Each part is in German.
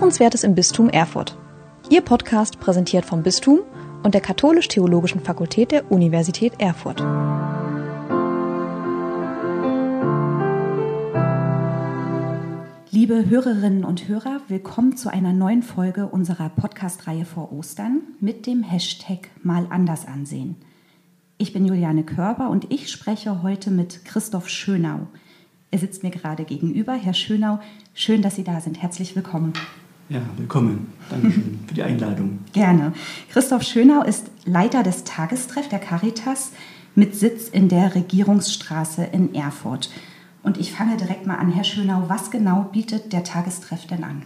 Hörenswertes im Bistum Erfurt. Ihr Podcast präsentiert vom Bistum und der Katholisch-Theologischen Fakultät der Universität Erfurt. Liebe Hörerinnen und Hörer, willkommen zu einer neuen Folge unserer Podcast-Reihe vor Ostern mit dem Hashtag Mal anders ansehen. Ich bin Juliane Körber und ich spreche heute mit Christoph Schönau. Er sitzt mir gerade gegenüber. Herr Schönau, schön, dass Sie da sind. Herzlich willkommen. Ja, willkommen. Dankeschön für die Einladung. Gerne. Christoph Schönau ist Leiter des Tagestreff der Caritas mit Sitz in der Regierungsstraße in Erfurt. Und ich fange direkt mal an. Herr Schönau, was genau bietet der Tagestreff denn an?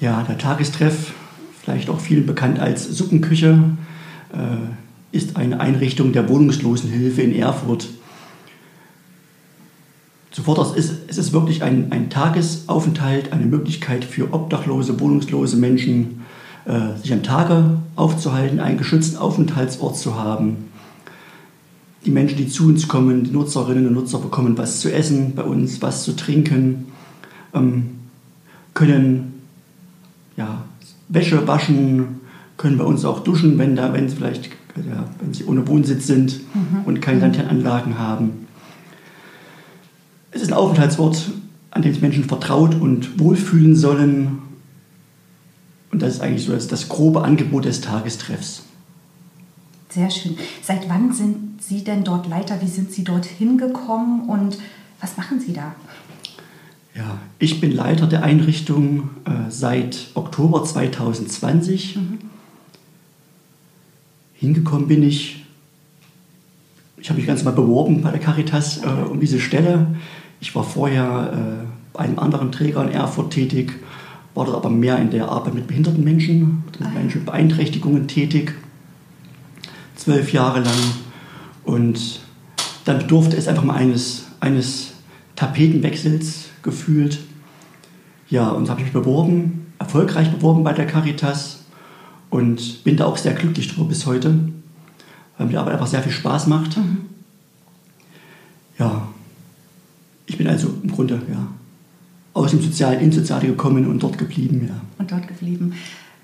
Ja, der Tagestreff, vielleicht auch vielen bekannt als Suppenküche, äh, ist eine Einrichtung der Wohnungslosenhilfe in Erfurt. Zuvor ist es ist wirklich ein, ein Tagesaufenthalt, eine Möglichkeit für obdachlose, wohnungslose Menschen, äh, sich am Tage aufzuhalten, einen geschützten Aufenthaltsort zu haben. Die Menschen, die zu uns kommen, die Nutzerinnen und Nutzer bekommen was zu essen bei uns, was zu trinken, ähm, können ja, Wäsche waschen, können bei uns auch duschen, wenn, da, wenn, sie, vielleicht, ja, wenn sie ohne Wohnsitz sind mhm. und keine Lanternanlagen haben. Es ist ein Aufenthaltsort, an dem sich Menschen vertraut und wohlfühlen sollen. Und das ist eigentlich so das, das grobe Angebot des Tagestreffs. Sehr schön. Seit wann sind Sie denn dort Leiter? Wie sind Sie dorthin gekommen und was machen Sie da? Ja, ich bin Leiter der Einrichtung äh, seit Oktober 2020. Mhm. Hingekommen bin ich, ich habe mich ganz mal beworben bei der Caritas äh, um diese Stelle. Ich war vorher äh, bei einem anderen Träger in Erfurt tätig, war dort aber mehr in der Arbeit mit behinderten Menschen, mit ah. Menschen mit Beeinträchtigungen tätig zwölf Jahre lang. Und dann bedurfte es einfach mal eines, eines Tapetenwechsels gefühlt. Ja, und habe ich mich beworben, erfolgreich beworben bei der Caritas und bin da auch sehr glücklich drüber bis heute, weil mir die Arbeit einfach sehr viel Spaß macht. Mhm. Ja, ich bin also im Grunde ja, aus dem Sozialen ins Soziale gekommen und dort geblieben. Ja. Und dort geblieben.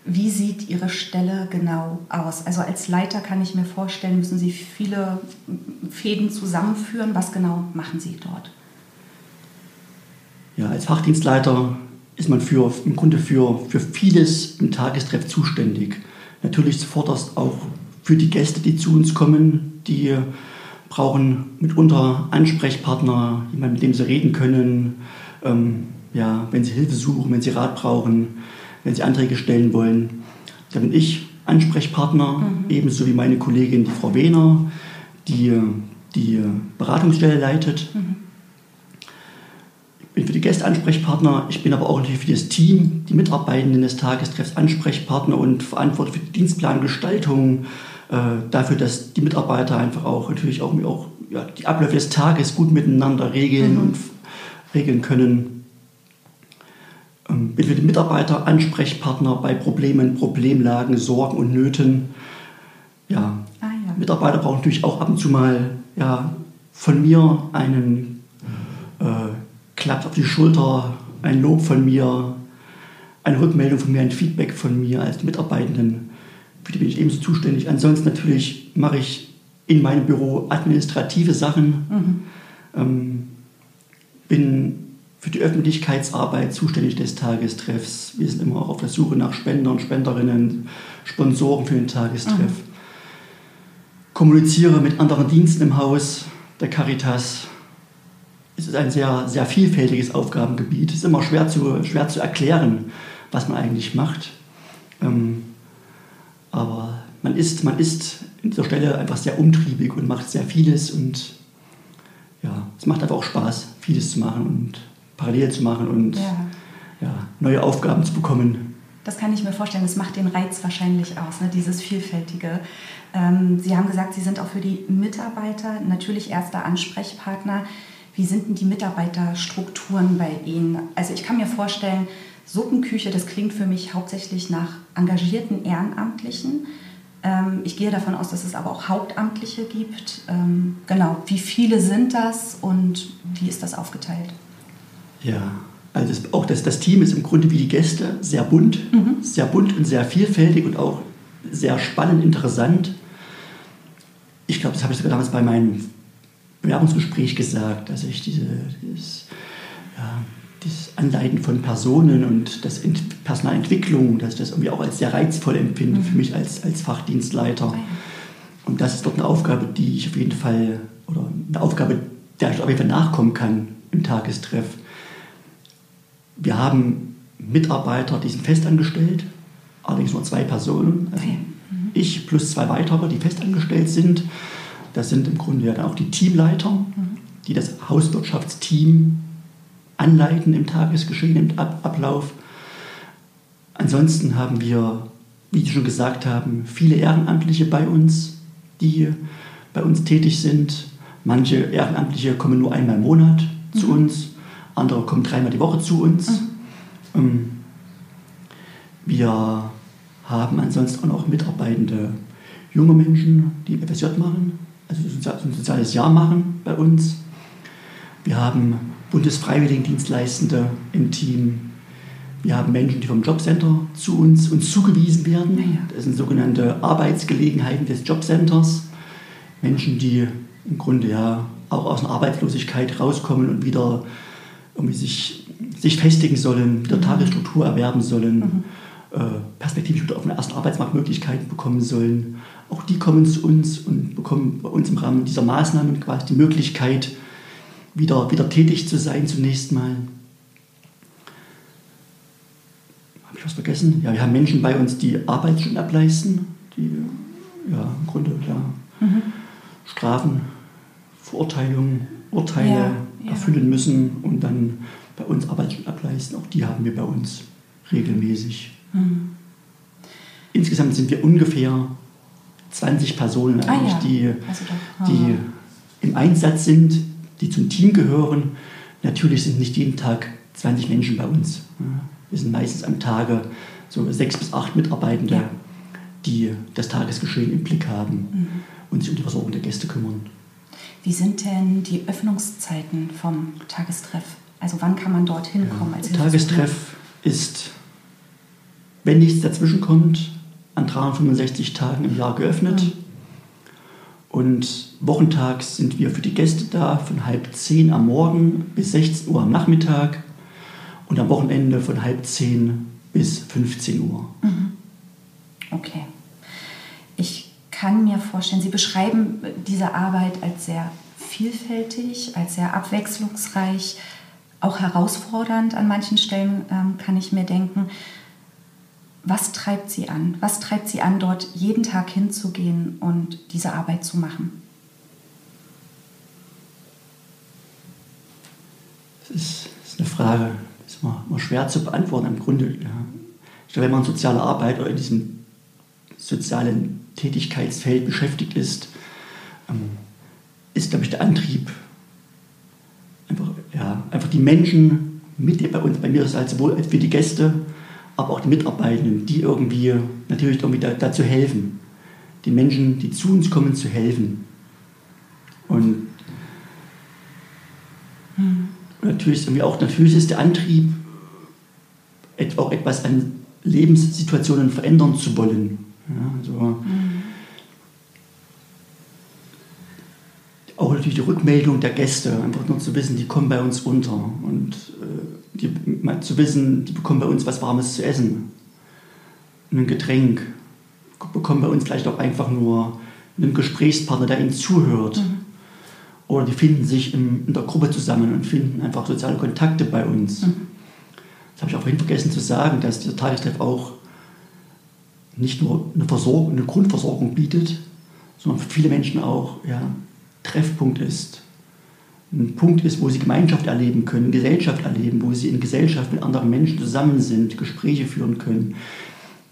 Wie sieht Ihre Stelle genau aus? Also als Leiter kann ich mir vorstellen, müssen Sie viele Fäden zusammenführen. Was genau machen Sie dort? Ja, als Fachdienstleiter ist man für, im Grunde für, für vieles im Tagestreff zuständig. Natürlich zuvorderst auch für die Gäste, die zu uns kommen, die brauchen mitunter Ansprechpartner, jemanden, mit dem sie reden können, ähm, ja, wenn sie Hilfe suchen, wenn sie Rat brauchen wenn Sie Anträge stellen wollen. Da bin ich Ansprechpartner, mhm. ebenso wie meine Kollegin, die Frau Wehner, die die Beratungsstelle leitet. Mhm. Ich bin für die Gäste Ansprechpartner, ich bin aber auch natürlich für das Team, die Mitarbeitenden des Tagestreffs Ansprechpartner und verantwortlich für die Dienstplangestaltung, äh, dafür, dass die Mitarbeiter einfach auch natürlich auch, auch ja, die Abläufe des Tages gut miteinander regeln mhm. und regeln können. Ähm, bin für die Mitarbeiter Ansprechpartner bei Problemen, Problemlagen, Sorgen und Nöten. Ja, ah, ja. Mitarbeiter brauchen natürlich auch ab und zu mal ja, von mir einen Klapp auf die Schulter, ein Lob von mir, eine Rückmeldung von mir, ein Feedback von mir als Mitarbeitenden. Für die bin ich ebenso zuständig. Ansonsten natürlich mache ich in meinem Büro administrative Sachen. Mhm. Ähm, bin für die Öffentlichkeitsarbeit zuständig des Tagestreffs. Wir sind immer auch auf der Suche nach Spendern, Spenderinnen, Sponsoren für den Tagestreff. Mhm. Kommuniziere mit anderen Diensten im Haus der Caritas. Es ist ein sehr, sehr vielfältiges Aufgabengebiet. Es ist immer schwer zu, schwer zu erklären, was man eigentlich macht. Ähm, aber man ist, man ist in dieser Stelle einfach sehr umtriebig und macht sehr vieles und ja, es macht einfach auch Spaß, vieles zu machen und parallel zu machen und ja. Ja, neue Aufgaben zu bekommen. Das kann ich mir vorstellen. Das macht den Reiz wahrscheinlich aus, ne? dieses Vielfältige. Ähm, Sie haben gesagt, Sie sind auch für die Mitarbeiter natürlich erster Ansprechpartner. Wie sind denn die Mitarbeiterstrukturen bei Ihnen? Also ich kann mir vorstellen, Suppenküche, das klingt für mich hauptsächlich nach engagierten Ehrenamtlichen. Ähm, ich gehe davon aus, dass es aber auch Hauptamtliche gibt. Ähm, genau, wie viele sind das und wie ist das aufgeteilt? Ja, Also das, auch das, das Team ist im Grunde wie die Gäste sehr bunt, mhm. sehr bunt und sehr vielfältig und auch sehr spannend, interessant. Ich glaube, das habe ich sogar damals bei meinem Bewerbungsgespräch gesagt, dass ich diese, dieses, ja, das Anleiten von Personen und das Ent Personalentwicklung, dass ich das irgendwie auch als sehr reizvoll empfinde mhm. für mich als, als Fachdienstleiter. Und das ist dort eine Aufgabe, die ich auf jeden Fall, oder eine Aufgabe, der ich auf jeden Fall nachkommen kann im Tagestreff. Wir haben Mitarbeiter, die sind festangestellt, allerdings nur zwei Personen. Also mhm. Ich plus zwei weitere, die festangestellt sind. Das sind im Grunde ja dann auch die Teamleiter, mhm. die das Hauswirtschaftsteam anleiten im Tagesgeschehen, im Ab Ablauf. Ansonsten haben wir, wie Sie schon gesagt haben, viele Ehrenamtliche bei uns, die bei uns tätig sind. Manche Ehrenamtliche kommen nur einmal im Monat mhm. zu uns, andere kommen dreimal die Woche zu uns. Mhm. Ähm, wir haben ansonsten auch noch mitarbeitende junge Menschen, die FSJ machen also ein soziales Jahr machen bei uns. Wir haben Bundesfreiwilligendienstleistende im Team. Wir haben Menschen, die vom Jobcenter zu uns, uns zugewiesen werden. Das sind sogenannte Arbeitsgelegenheiten des Jobcenters. Menschen, die im Grunde ja auch aus einer Arbeitslosigkeit rauskommen und wieder irgendwie sich, sich festigen sollen, wieder mhm. Tagesstruktur erwerben sollen, mhm. äh, perspektivisch wieder auf eine erste Arbeitsmarktmöglichkeit bekommen sollen auch die kommen zu uns und bekommen bei uns im Rahmen dieser Maßnahmen quasi die Möglichkeit, wieder, wieder tätig zu sein zunächst mal. Habe ich was vergessen? Ja, wir haben Menschen bei uns, die Arbeitsstunden ableisten, die ja, im Grunde ja, mhm. Strafen, Verurteilungen, Urteile ja, ja. erfüllen müssen und dann bei uns Arbeitsstunden ableisten. Auch die haben wir bei uns regelmäßig. Mhm. Insgesamt sind wir ungefähr 20 Personen ah, eigentlich, ja. die, also die im Einsatz sind, die zum Team gehören. Natürlich sind nicht jeden Tag 20 Menschen bei uns. Wir sind meistens am Tage so sechs bis acht Mitarbeitende, ja. die das Tagesgeschehen im Blick haben mhm. und sich um die Versorgung der Gäste kümmern. Wie sind denn die Öffnungszeiten vom Tagestreff? Also wann kann man dorthin kommen? Als Tagestreff ist, wenn nichts dazwischen kommt, an 365 Tagen im Jahr geöffnet. Mhm. Und wochentags sind wir für die Gäste da, von halb zehn am Morgen bis 16 Uhr am Nachmittag und am Wochenende von halb zehn bis 15 Uhr. Mhm. Okay. Ich kann mir vorstellen, Sie beschreiben diese Arbeit als sehr vielfältig, als sehr abwechslungsreich, auch herausfordernd an manchen Stellen, ähm, kann ich mir denken. Was treibt Sie an? Was treibt Sie an, dort jeden Tag hinzugehen und diese Arbeit zu machen? Das ist, das ist eine Frage, die ist immer, immer, schwer zu beantworten. Im Grunde, ja. ich glaube, wenn man in sozialer Arbeit oder in diesem sozialen Tätigkeitsfeld beschäftigt ist, ähm, ist, glaube ich, der Antrieb einfach, ja, einfach die Menschen mit bei uns, bei mir ist es halt sowohl als für die Gäste, aber auch die Mitarbeitenden, die irgendwie natürlich irgendwie da, dazu helfen, den Menschen, die zu uns kommen, zu helfen. Und, hm. natürlich, ist auch, natürlich ist der Antrieb, auch etwas an Lebenssituationen verändern zu wollen. Ja, also, hm. Auch natürlich die Rückmeldung der Gäste, einfach nur zu wissen, die kommen bei uns unter. Und äh, die, zu wissen, die bekommen bei uns was Warmes zu essen, ein Getränk, bekommen bei uns vielleicht auch einfach nur einen Gesprächspartner, der ihnen zuhört. Mhm. Oder die finden sich in, in, der Gruppe zusammen und finden einfach soziale Kontakte bei uns. Mhm. Das habe ich auch vorhin vergessen zu sagen, dass dieser Tagestreff auch nicht nur eine, Versorgung, eine Grundversorgung bietet, sondern für viele Menschen auch ja, Treffpunkt ist ein Punkt ist, wo sie Gemeinschaft erleben können, Gesellschaft erleben, wo sie in Gesellschaft mit anderen Menschen zusammen sind, Gespräche führen können.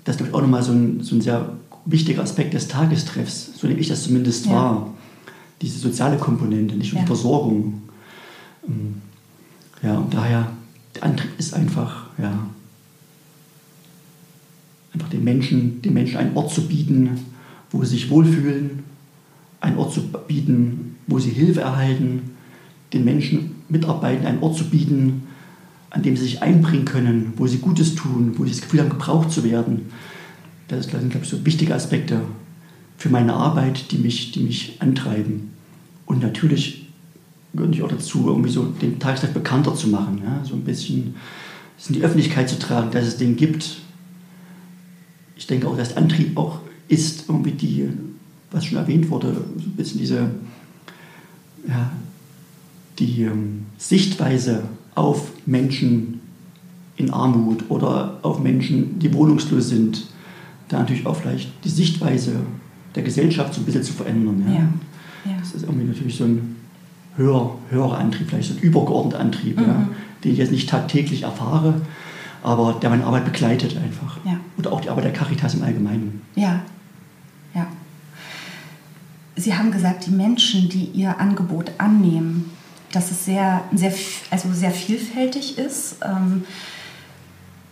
Das ist auch nochmal so ein, so ein sehr wichtiger Aspekt des Tagestreffs, so nehme ich das zumindest ja. wahr. Diese soziale Komponente, nicht nur ja. die Versorgung. Ähm, ja, und daher, der Antrieb ist einfach, ja, einfach den Menschen, den Menschen einen Ort zu bieten, wo sie sich wohlfühlen, einen Ort zu bieten, wo sie Hilfe erhalten, den Menschen Mitarbeitenden einen Ort zu bieten, an dem sie sich einbringen können, wo sie Gutes tun, wo sie das Gefühl haben, gebraucht zu werden. Das sind, glaube ich, so wichtige Aspekte für meine Arbeit, die mich, die mich antreiben. Und natürlich gehöre ich auch dazu, irgendwie so den Tagestag bekannter zu machen, ja? so ein bisschen in die Öffentlichkeit zu tragen, dass es den gibt. Ich denke auch, dass Antrieb auch ist, irgendwie die, was schon erwähnt wurde, so ein bisschen diese, ja, die ähm, Sichtweise auf Menschen in Armut oder auf Menschen, die wohnungslos sind, da natürlich auch vielleicht die Sichtweise der Gesellschaft so ein bisschen zu verändern. Ja. Ja, ja. Das ist irgendwie natürlich so ein höher, höherer Antrieb, vielleicht so ein übergeordneter Antrieb, mhm. ja, den ich jetzt nicht tagtäglich erfahre, aber der meine Arbeit begleitet einfach. Oder auch die Arbeit der Caritas im Allgemeinen. Ja. Sie haben gesagt, die Menschen, die Ihr Angebot annehmen, dass es sehr, sehr, also sehr vielfältig ist. Ähm,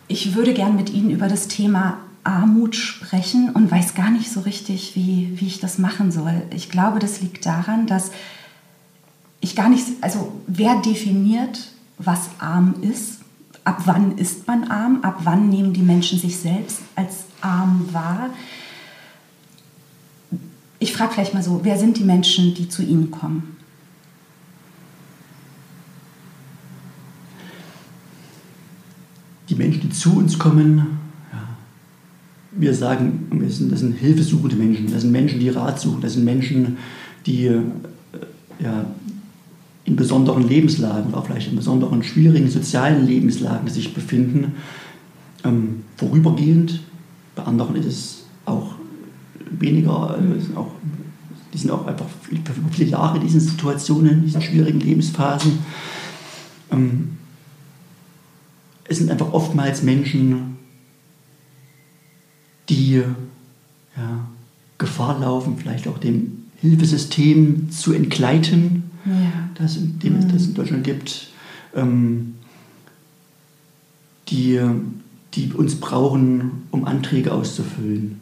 ich würde gern mit Ihnen über das Thema Armut sprechen und weiß gar nicht so richtig, wie, wie ich das machen soll. Ich glaube, das liegt daran, dass ich gar nicht, also wer definiert, was arm ist? Ab wann ist man arm? Ab wann nehmen die Menschen sich selbst als arm wahr? Ich frage vielleicht mal so, wer sind die Menschen, die zu Ihnen kommen? Die Menschen, die zu uns kommen, wir sagen, das sind, das sind hilfesuchende Menschen, das sind Menschen, die Rat suchen, das sind Menschen, die äh, ja, in besonderen Lebenslagen oder vielleicht in besonderen schwierigen sozialen Lebenslagen sich befinden. Ähm, vorübergehend, bei anderen ist es auch weniger, äh, sind auch, die sind auch einfach viele, viele Jahre in diesen Situationen, in diesen schwierigen Lebensphasen. Ähm, es sind einfach oftmals Menschen, die ja, Gefahr laufen, vielleicht auch dem Hilfesystem zu entgleiten, ja. das, dem es das in Deutschland gibt, ähm, die, die uns brauchen, um Anträge auszufüllen,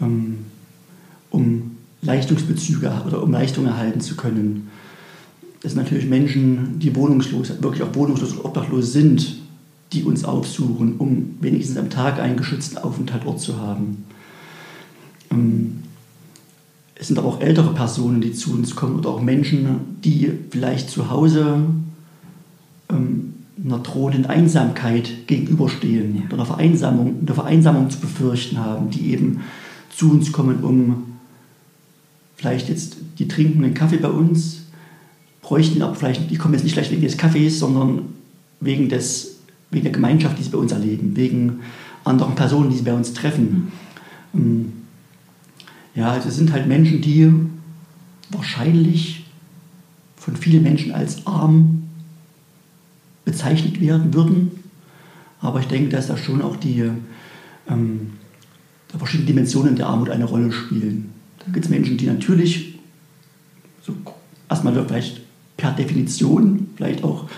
um Leistungsbezüge oder um Leistungen erhalten zu können. Das sind natürlich Menschen, die wohnungslos, wirklich auch wohnungslos und obdachlos sind die uns aufsuchen, um wenigstens am Tag einen geschützten Aufenthaltsort zu haben. Ähm, es sind aber auch ältere Personen, die zu uns kommen oder auch Menschen, die vielleicht zu Hause ähm, einer drohenden Einsamkeit gegenüberstehen, ja. oder einer Vereinsamung, einer Vereinsamung zu befürchten haben, die eben zu uns kommen, um vielleicht jetzt, die trinken einen Kaffee bei uns, bräuchten aber vielleicht, die kommen jetzt nicht gleich wegen des Kaffees, sondern wegen des wegen der Gemeinschaft, die sie bei uns erleben, wegen anderen Personen, die sie bei uns treffen. Mhm. Ja, also es sind halt Menschen, die wahrscheinlich von vielen Menschen als arm bezeichnet werden würden. Aber ich denke, dass da schon auch die ähm, verschiedenen Dimensionen der Armut eine Rolle spielen. Da gibt es Menschen, die natürlich so erstmal vielleicht per Definition vielleicht auch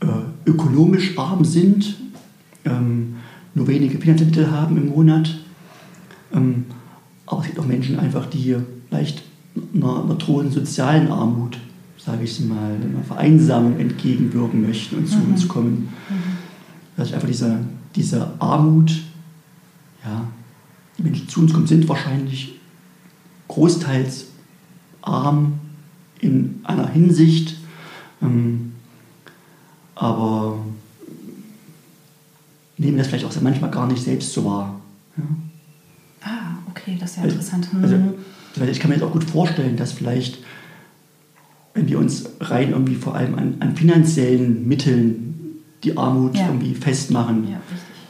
äh, ökonomisch arm sind, ähm, nur wenige finanzielle Mittel haben im Monat. Ähm, aber es gibt auch Menschen einfach, die vielleicht einer, einer drohenden sozialen Armut, sage ich mal, einer Vereinsamung entgegenwirken möchten und zu mhm. uns kommen. Mhm. Das ist einfach diese, diese Armut, Menschen, die zu uns kommen, sind wahrscheinlich großteils arm in einer Hinsicht, ähm, aber nehmen das vielleicht auch manchmal gar nicht selbst so wahr. Ja. Ah, okay, das ist ja also, interessant. Also, also, ich kann mir jetzt auch gut vorstellen, dass vielleicht, wenn wir uns rein irgendwie vor allem an, an finanziellen Mitteln die Armut ja. irgendwie festmachen, ja,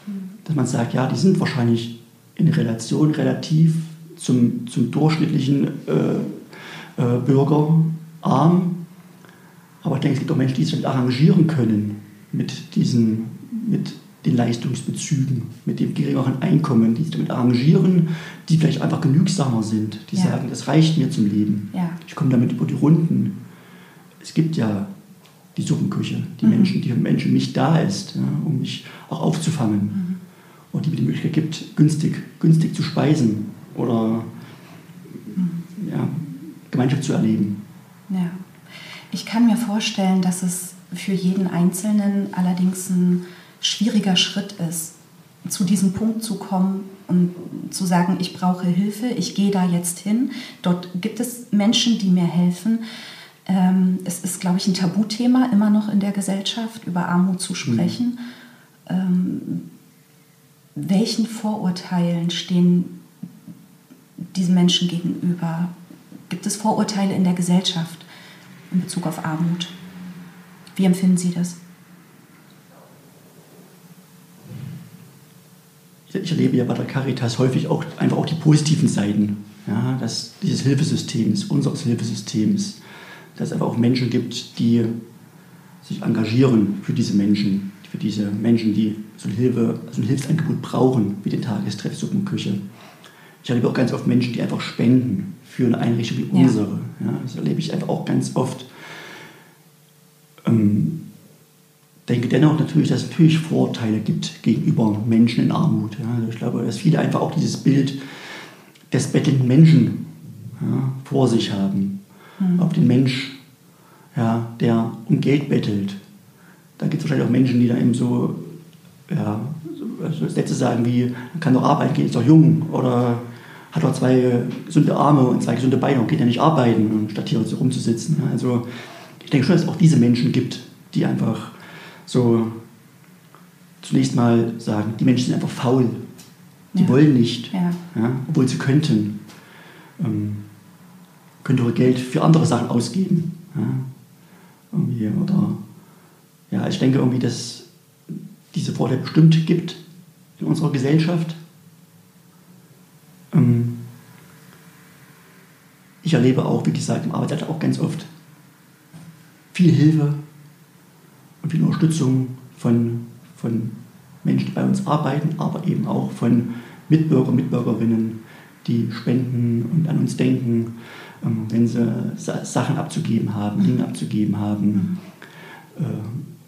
mhm. dass man sagt, ja, die sind wahrscheinlich in Relation relativ zum, zum durchschnittlichen äh, äh, Bürger arm, aber ich denke, es gibt auch Menschen, die sich damit arrangieren können, mit, diesen, mit den Leistungsbezügen, mit dem geringeren Einkommen, die sich damit arrangieren, die vielleicht einfach genügsamer sind, die ja. sagen, das reicht mir zum Leben. Ja. Ich komme damit über die Runden. Es gibt ja die Suppenküche, die mhm. Menschen, die Menschen nicht da ist, ja, um mich auch aufzufangen. Mhm. Und die mir die Möglichkeit gibt, günstig, günstig zu speisen oder ja, Gemeinschaft zu erleben. Ja. Ich kann mir vorstellen, dass es für jeden Einzelnen allerdings ein schwieriger Schritt ist, zu diesem Punkt zu kommen und zu sagen, ich brauche Hilfe, ich gehe da jetzt hin. Dort gibt es Menschen, die mir helfen. Ähm, es ist, glaube ich, ein Tabuthema immer noch in der Gesellschaft, über Armut zu sprechen. Mhm. Welchen Vorurteilen stehen diese Menschen gegenüber? Gibt es Vorurteile in der Gesellschaft in Bezug auf Armut? Wie empfinden Sie das? Ich erlebe ja bei der Caritas häufig auch einfach auch die positiven Seiten ja, dass dieses Hilfesystems, unseres Hilfesystems, dass es einfach auch Menschen gibt, die sich engagieren für diese Menschen, für diese Menschen, die so, Hilfe, so ein Hilfsangebot brauchen, wie den Tagestreff Suppenküche. Ich erlebe auch ganz oft Menschen, die einfach spenden für eine Einrichtung wie ja. unsere. Ja, das erlebe ich einfach auch ganz oft. Ähm, denke dennoch natürlich, dass es natürlich Vorteile gibt gegenüber Menschen in Armut. Ja. Also ich glaube, dass viele einfach auch dieses Bild des bettelnden Menschen ja, vor sich haben. Mhm. Ob den Mensch, ja, der um Geld bettelt. Da gibt es wahrscheinlich auch Menschen, die da eben so, ja, so Sätze sagen wie, man kann doch arbeiten gehen, ist doch jung oder hat doch zwei gesunde Arme und zwei gesunde Beine und geht ja nicht arbeiten, statt hier so rumzusitzen. Also ich denke schon, dass es auch diese Menschen gibt, die einfach so zunächst mal sagen, die Menschen sind einfach faul. Die ja. wollen nicht, ja. ja. obwohl sie könnten. Ähm, könnte ihr Geld für andere Sachen ausgeben. Irgendwie, oder ja, ich denke irgendwie, dass diese Vorteile bestimmt gibt in unserer Gesellschaft. Ähm, ich erlebe auch, wie gesagt, im Arbeitsalltag auch ganz oft viel Hilfe und viel Unterstützung von, von Menschen, die bei uns arbeiten, aber eben auch von Mitbürger, Mitbürgerinnen, die spenden und an uns denken, ähm, wenn sie Sachen abzugeben haben, Dinge abzugeben haben.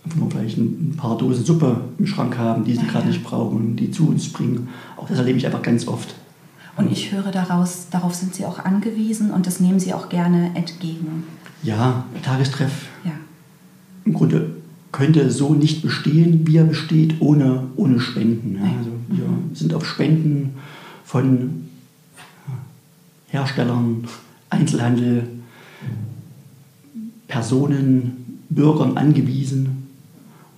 Mhm. Einfach nur vielleicht ein paar Dosen Suppe im Schrank haben, die sie gerade nicht brauchen, die zu uns bringen. Auch das erlebe ich einfach ganz oft. Und ich höre daraus, darauf sind Sie auch angewiesen und das nehmen Sie auch gerne entgegen. Ja, Tagestreff. Ja. Im Grunde könnte so nicht bestehen, wie er besteht, ohne, ohne Spenden. Ja. Also wir sind auf Spenden von Herstellern, Einzelhandel, Personen, Bürgern angewiesen,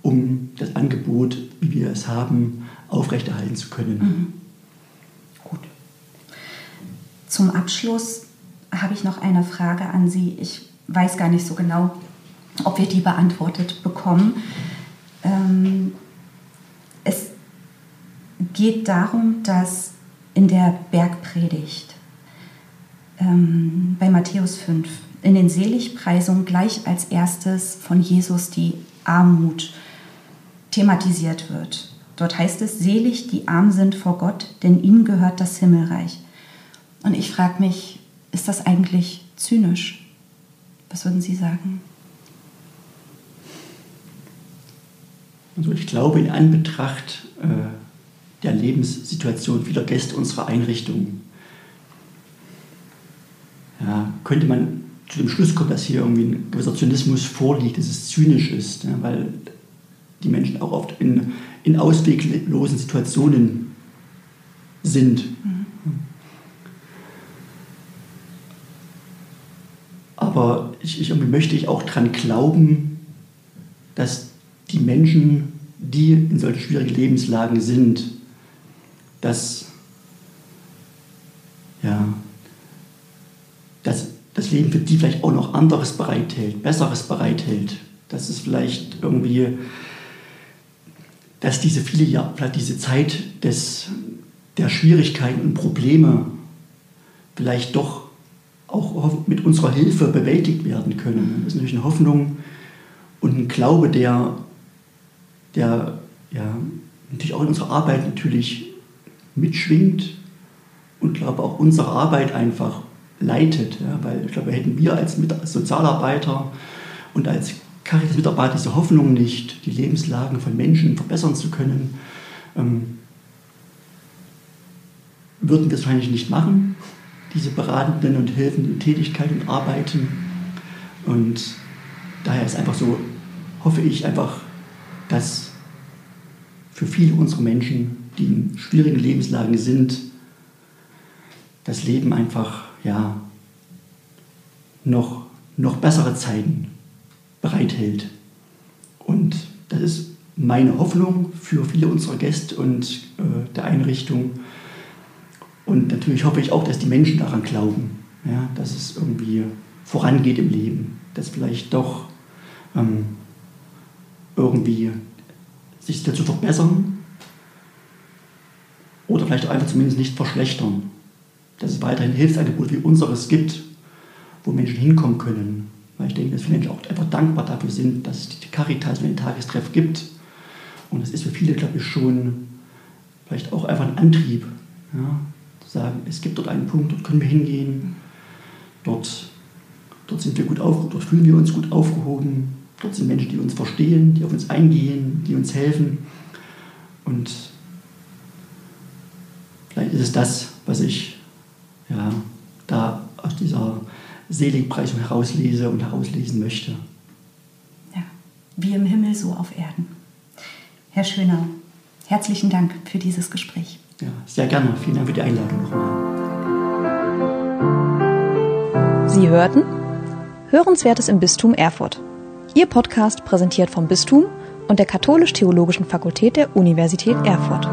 um das Angebot, wie wir es haben, aufrechterhalten zu können. Mhm. Gut. Zum Abschluss habe ich noch eine Frage an Sie. Ich weiß gar nicht so genau, ob wir die beantwortet bekommen. Ähm, es geht darum, dass in der Bergpredigt ähm, bei Matthäus 5 in den Seligpreisungen gleich als erstes von Jesus die Armut thematisiert wird. Dort heißt es, selig die arm sind vor Gott, denn ihnen gehört das Himmelreich. Und ich frage mich, ist das eigentlich zynisch? Was würden Sie sagen? Also ich glaube, in Anbetracht äh, der Lebenssituation vieler Gäste unserer Einrichtung ja, könnte man zu dem Schluss kommen, dass hier irgendwie ein gewisser Zynismus vorliegt, dass es zynisch ist, ja, weil die Menschen auch oft in, in ausweglosen Situationen sind. Mhm. Aber ich, ich, möchte ich auch daran glauben, dass die Menschen, die in solchen schwierigen Lebenslagen sind, dass, ja, dass das Leben für die vielleicht auch noch anderes bereithält, besseres bereithält. Dass es vielleicht irgendwie, dass diese viele Jahre, diese Zeit des, der Schwierigkeiten Probleme vielleicht doch auch mit unserer Hilfe bewältigt werden können. Das ist natürlich eine Hoffnung und ein Glaube, der der ja, natürlich auch in unserer Arbeit natürlich mitschwingt und glaube auch unsere Arbeit einfach leitet. Ja, weil ich glaube, hätten wir als Sozialarbeiter und als Caritas-Mitarbeiter diese Hoffnung nicht, die Lebenslagen von Menschen verbessern zu können, ähm, würden wir es wahrscheinlich nicht machen, diese beratenden und helfenden Tätigkeiten und Arbeiten. Und daher ist einfach so hoffe ich einfach, dass für viele unserer Menschen, die in schwierigen Lebenslagen sind, das Leben einfach ja, noch, noch bessere Zeiten bereithält. Und das ist meine Hoffnung für viele unserer Gäste und äh, der Einrichtung. Und natürlich hoffe ich auch, dass die Menschen daran glauben, ja, dass es irgendwie vorangeht im Leben, dass vielleicht doch ähm, irgendwie sich dazu verbessern oder vielleicht auch einfach zumindest nicht verschlechtern. Dass es weiterhin Hilfsangebote wie unseres gibt, wo Menschen hinkommen können. Weil ich denke, dass viele Menschen auch einfach dankbar dafür sind, dass es die Caritas und den Tagestreff gibt. Und das ist für viele, glaube ich, schon vielleicht auch einfach ein Antrieb, ja, zu sagen, es gibt dort einen Punkt, dort können wir hingehen, dort, dort sind wir gut aufgehoben, dort fühlen wir uns gut aufgehoben, dort sind Menschen, die uns verstehen, die auf uns eingehen, die uns helfen. Und vielleicht ist es das, was ich ja, da aus dieser Seligpreisung herauslese und herauslesen möchte. Ja, wie im Himmel, so auf Erden. Herr Schöner, herzlichen Dank für dieses Gespräch. Ja, sehr gerne. Vielen Dank für die Einladung nochmal. Sie hörten Hörenswertes im Bistum Erfurt. Ihr Podcast präsentiert vom Bistum und der Katholisch-Theologischen Fakultät der Universität Erfurt.